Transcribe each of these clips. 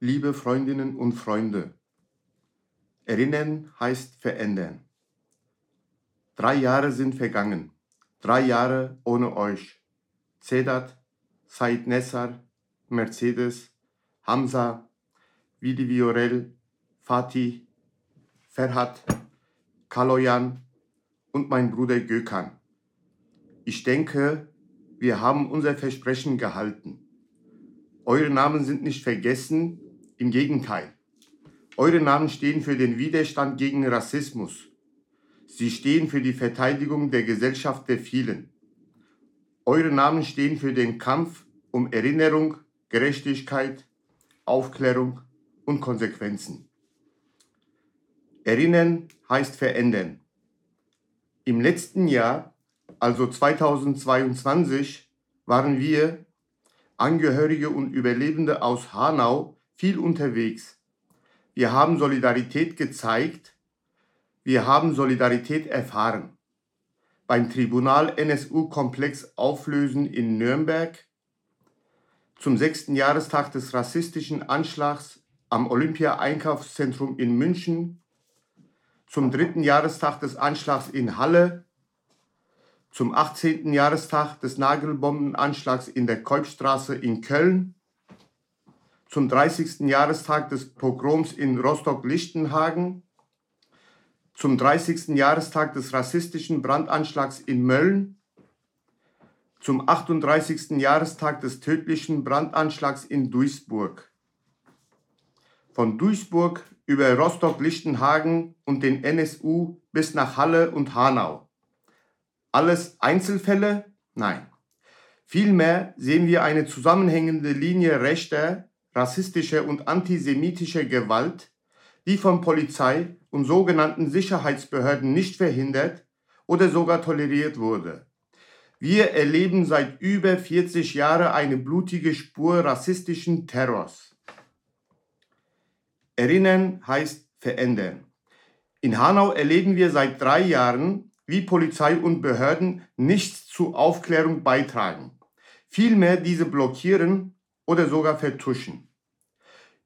Liebe Freundinnen und Freunde, erinnern heißt verändern. Drei Jahre sind vergangen, drei Jahre ohne euch. Sedat, Said Nessar, Mercedes, Hamza, Vidi Viorel, Fatih, Ferhat, Kaloyan und mein Bruder Gökhan. Ich denke, wir haben unser Versprechen gehalten. Eure Namen sind nicht vergessen, im Gegenteil. Eure Namen stehen für den Widerstand gegen Rassismus. Sie stehen für die Verteidigung der Gesellschaft der vielen. Eure Namen stehen für den Kampf um Erinnerung, Gerechtigkeit, Aufklärung und Konsequenzen. Erinnern heißt verändern. Im letzten Jahr, also 2022, waren wir, Angehörige und Überlebende aus Hanau, viel unterwegs. Wir haben Solidarität gezeigt, wir haben Solidarität erfahren. Beim Tribunal NSU-Komplex Auflösen in Nürnberg, zum sechsten Jahrestag des rassistischen Anschlags am Olympia-Einkaufszentrum in München, zum dritten Jahrestag des Anschlags in Halle, zum 18. Jahrestag des Nagelbombenanschlags in der Kolbstraße in Köln, zum 30. Jahrestag des Pogroms in Rostock-Lichtenhagen, zum 30. Jahrestag des rassistischen Brandanschlags in Mölln, zum 38. Jahrestag des tödlichen Brandanschlags in Duisburg. Von Duisburg über Rostock-Lichtenhagen und den NSU bis nach Halle und Hanau. Alles Einzelfälle? Nein. Vielmehr sehen wir eine zusammenhängende Linie rechter, rassistische und antisemitische Gewalt, die von Polizei und sogenannten Sicherheitsbehörden nicht verhindert oder sogar toleriert wurde. Wir erleben seit über 40 Jahren eine blutige Spur rassistischen Terrors. Erinnern heißt verändern. In Hanau erleben wir seit drei Jahren, wie Polizei und Behörden nichts zur Aufklärung beitragen. Vielmehr diese blockieren oder sogar vertuschen.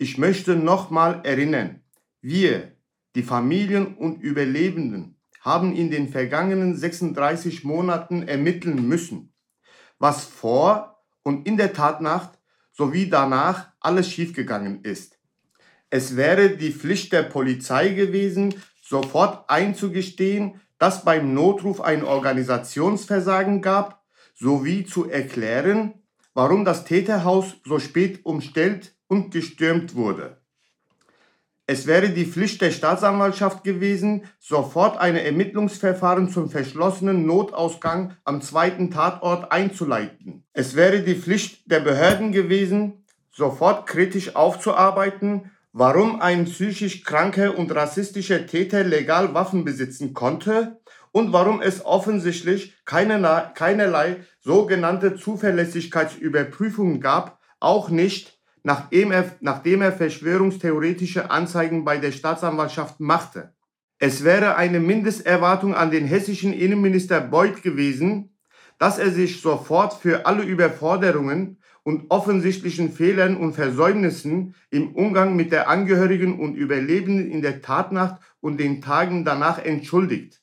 Ich möchte nochmal erinnern, wir, die Familien und Überlebenden, haben in den vergangenen 36 Monaten ermitteln müssen, was vor und in der Tatnacht sowie danach alles schiefgegangen ist. Es wäre die Pflicht der Polizei gewesen, sofort einzugestehen, dass beim Notruf ein Organisationsversagen gab, sowie zu erklären, warum das Täterhaus so spät umstellt und gestürmt wurde. Es wäre die Pflicht der Staatsanwaltschaft gewesen, sofort ein Ermittlungsverfahren zum verschlossenen Notausgang am zweiten Tatort einzuleiten. Es wäre die Pflicht der Behörden gewesen, sofort kritisch aufzuarbeiten, warum ein psychisch kranker und rassistischer Täter legal Waffen besitzen konnte und warum es offensichtlich keinerlei, keinerlei sogenannte Zuverlässigkeitsüberprüfungen gab, auch nicht nachdem er, nachdem er verschwörungstheoretische Anzeigen bei der Staatsanwaltschaft machte. Es wäre eine Mindesterwartung an den hessischen Innenminister Beuth gewesen, dass er sich sofort für alle Überforderungen und offensichtlichen Fehlern und Versäumnissen im Umgang mit der Angehörigen und Überlebenden in der Tatnacht und den Tagen danach entschuldigt.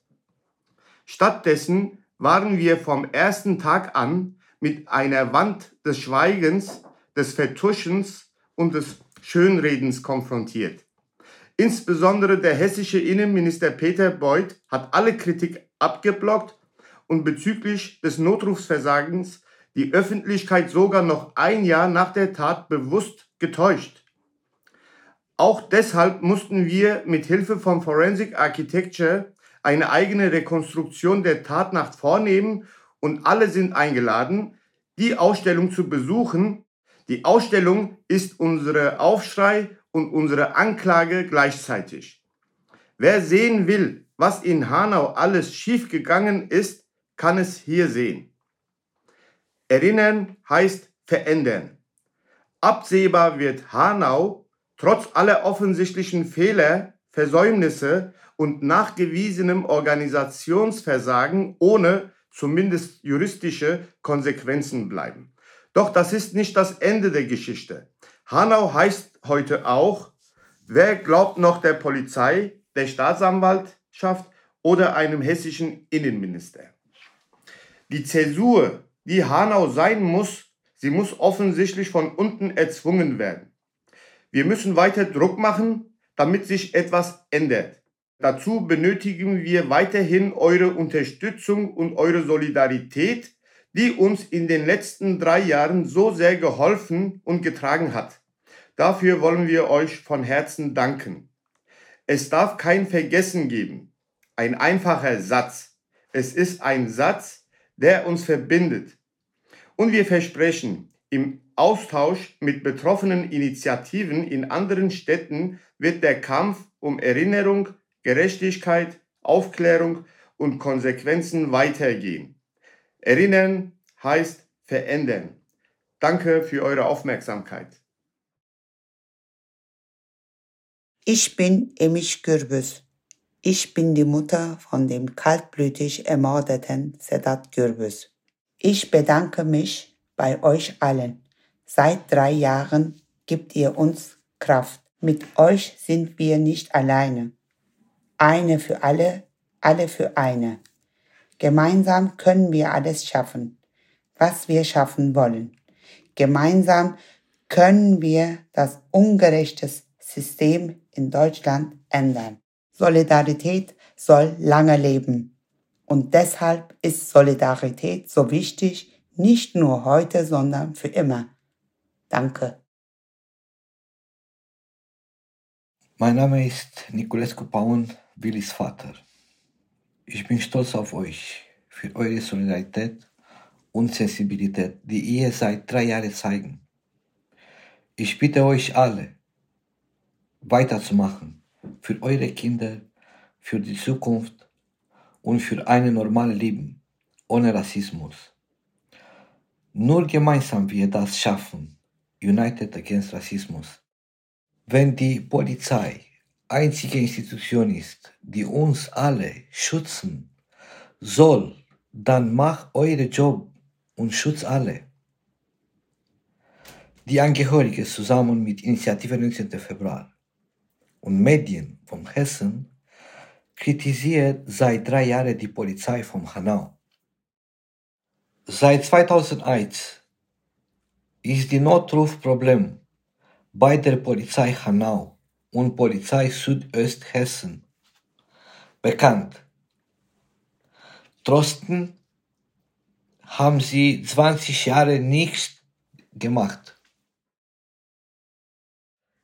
Stattdessen waren wir vom ersten Tag an mit einer Wand des Schweigens des Vertuschens und des Schönredens konfrontiert. Insbesondere der hessische Innenminister Peter Beuth hat alle Kritik abgeblockt und bezüglich des Notrufsversagens die Öffentlichkeit sogar noch ein Jahr nach der Tat bewusst getäuscht. Auch deshalb mussten wir mit Hilfe von Forensic Architecture eine eigene Rekonstruktion der Tatnacht vornehmen und alle sind eingeladen, die Ausstellung zu besuchen, die Ausstellung ist unsere Aufschrei und unsere Anklage gleichzeitig. Wer sehen will, was in Hanau alles schiefgegangen ist, kann es hier sehen. Erinnern heißt verändern. Absehbar wird Hanau trotz aller offensichtlichen Fehler, Versäumnisse und nachgewiesenem Organisationsversagen ohne zumindest juristische Konsequenzen bleiben. Doch das ist nicht das Ende der Geschichte. Hanau heißt heute auch, wer glaubt noch der Polizei, der Staatsanwaltschaft oder einem hessischen Innenminister? Die Zäsur, die Hanau sein muss, sie muss offensichtlich von unten erzwungen werden. Wir müssen weiter Druck machen, damit sich etwas ändert. Dazu benötigen wir weiterhin eure Unterstützung und eure Solidarität, die uns in den letzten drei Jahren so sehr geholfen und getragen hat. Dafür wollen wir euch von Herzen danken. Es darf kein Vergessen geben. Ein einfacher Satz. Es ist ein Satz, der uns verbindet. Und wir versprechen, im Austausch mit betroffenen Initiativen in anderen Städten wird der Kampf um Erinnerung, Gerechtigkeit, Aufklärung und Konsequenzen weitergehen. Erinnern heißt verändern. Danke für eure Aufmerksamkeit. Ich bin Emisch Gürbüz. Ich bin die Mutter von dem kaltblütig ermordeten Sedat Gürbüz. Ich bedanke mich bei euch allen. Seit drei Jahren gibt ihr uns Kraft. Mit euch sind wir nicht alleine. Eine für alle, alle für eine. Gemeinsam können wir alles schaffen, was wir schaffen wollen. Gemeinsam können wir das ungerechte System in Deutschland ändern. Solidarität soll lange leben. Und deshalb ist Solidarität so wichtig, nicht nur heute, sondern für immer. Danke. Mein Name ist Niculescu Paun Willis Vater. Ich bin stolz auf euch für eure Solidarität und Sensibilität, die ihr seit drei Jahren zeigen. Ich bitte euch alle, weiterzumachen für eure Kinder, für die Zukunft und für ein normales Leben ohne Rassismus. Nur gemeinsam wir das schaffen, United Against Rassismus. Wenn die Polizei einzige Institution ist, die uns alle schützen soll, dann macht eure Job und schützt alle. Die Angehörigen zusammen mit Initiative 19. Februar und Medien von Hessen kritisiert seit drei Jahren die Polizei von Hanau. Seit 2001 ist die Notrufproblem bei der Polizei Hanau und Polizei Südosthessen bekannt. Trotzdem haben sie 20 Jahre nichts gemacht.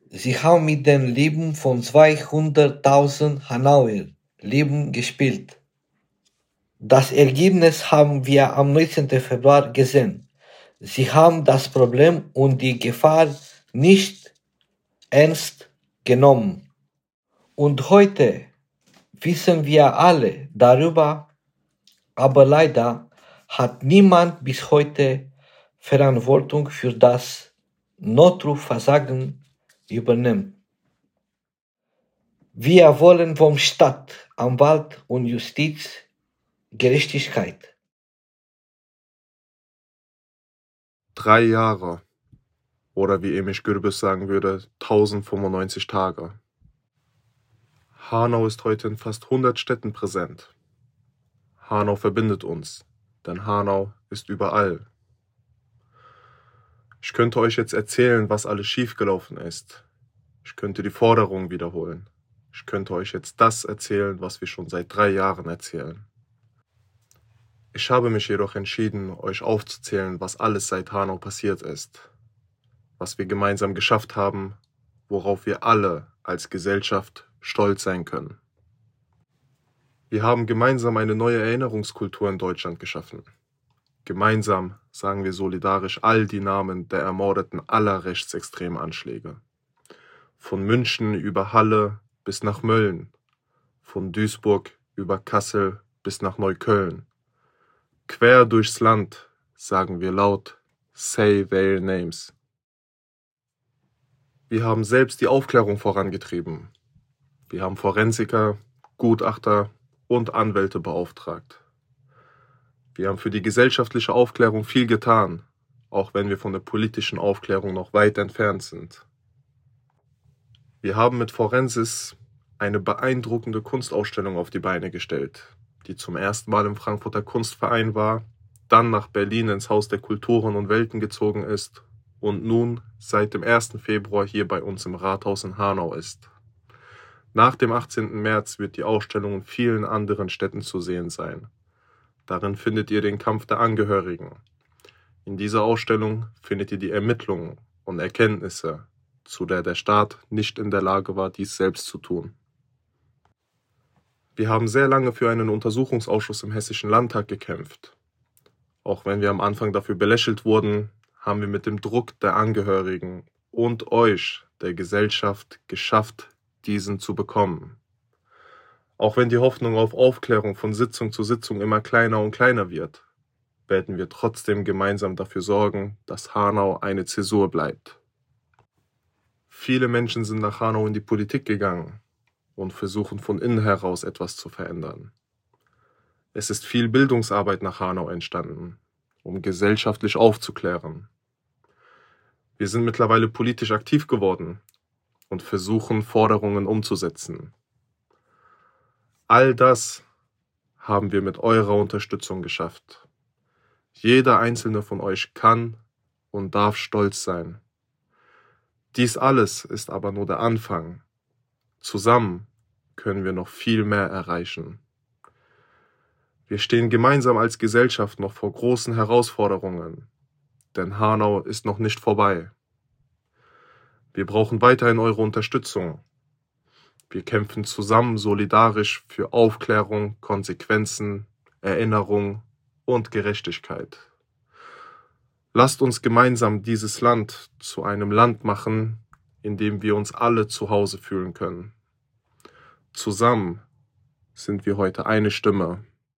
Sie haben mit dem Leben von 200.000 Hanauer Leben gespielt. Das Ergebnis haben wir am 19. Februar gesehen. Sie haben das Problem und die Gefahr nicht ernst genommen. Und heute wissen wir alle darüber, aber leider hat niemand bis heute Verantwortung für das Notrufversagen übernommen. Wir wollen vom Staat, Anwalt und Justiz Gerechtigkeit. Drei Jahre oder wie Emisch Gürbüz sagen würde, 1095 Tage. Hanau ist heute in fast 100 Städten präsent. Hanau verbindet uns, denn Hanau ist überall. Ich könnte euch jetzt erzählen, was alles schiefgelaufen ist. Ich könnte die Forderungen wiederholen. Ich könnte euch jetzt das erzählen, was wir schon seit drei Jahren erzählen. Ich habe mich jedoch entschieden, euch aufzuzählen, was alles seit Hanau passiert ist was wir gemeinsam geschafft haben, worauf wir alle als Gesellschaft stolz sein können. Wir haben gemeinsam eine neue Erinnerungskultur in Deutschland geschaffen. Gemeinsam sagen wir solidarisch all die Namen der Ermordeten aller rechtsextremen Anschläge. Von München über Halle bis nach Mölln, von Duisburg über Kassel bis nach Neukölln. Quer durchs Land sagen wir laut Say their names. Wir haben selbst die Aufklärung vorangetrieben. Wir haben Forensiker, Gutachter und Anwälte beauftragt. Wir haben für die gesellschaftliche Aufklärung viel getan, auch wenn wir von der politischen Aufklärung noch weit entfernt sind. Wir haben mit Forensis eine beeindruckende Kunstausstellung auf die Beine gestellt, die zum ersten Mal im Frankfurter Kunstverein war, dann nach Berlin ins Haus der Kulturen und Welten gezogen ist und nun seit dem 1. Februar hier bei uns im Rathaus in Hanau ist. Nach dem 18. März wird die Ausstellung in vielen anderen Städten zu sehen sein. Darin findet ihr den Kampf der Angehörigen. In dieser Ausstellung findet ihr die Ermittlungen und Erkenntnisse, zu der der Staat nicht in der Lage war, dies selbst zu tun. Wir haben sehr lange für einen Untersuchungsausschuss im Hessischen Landtag gekämpft. Auch wenn wir am Anfang dafür belächelt wurden, haben wir mit dem Druck der Angehörigen und euch, der Gesellschaft, geschafft, diesen zu bekommen. Auch wenn die Hoffnung auf Aufklärung von Sitzung zu Sitzung immer kleiner und kleiner wird, werden wir trotzdem gemeinsam dafür sorgen, dass Hanau eine Zäsur bleibt. Viele Menschen sind nach Hanau in die Politik gegangen, und versuchen von innen heraus etwas zu verändern. Es ist viel Bildungsarbeit nach Hanau entstanden, um gesellschaftlich aufzuklären. Wir sind mittlerweile politisch aktiv geworden und versuchen Forderungen umzusetzen. All das haben wir mit eurer Unterstützung geschafft. Jeder einzelne von euch kann und darf stolz sein. Dies alles ist aber nur der Anfang. Zusammen können wir noch viel mehr erreichen. Wir stehen gemeinsam als Gesellschaft noch vor großen Herausforderungen, denn Hanau ist noch nicht vorbei. Wir brauchen weiterhin eure Unterstützung. Wir kämpfen zusammen solidarisch für Aufklärung, Konsequenzen, Erinnerung und Gerechtigkeit. Lasst uns gemeinsam dieses Land zu einem Land machen, in dem wir uns alle zu Hause fühlen können. Zusammen sind wir heute eine Stimme.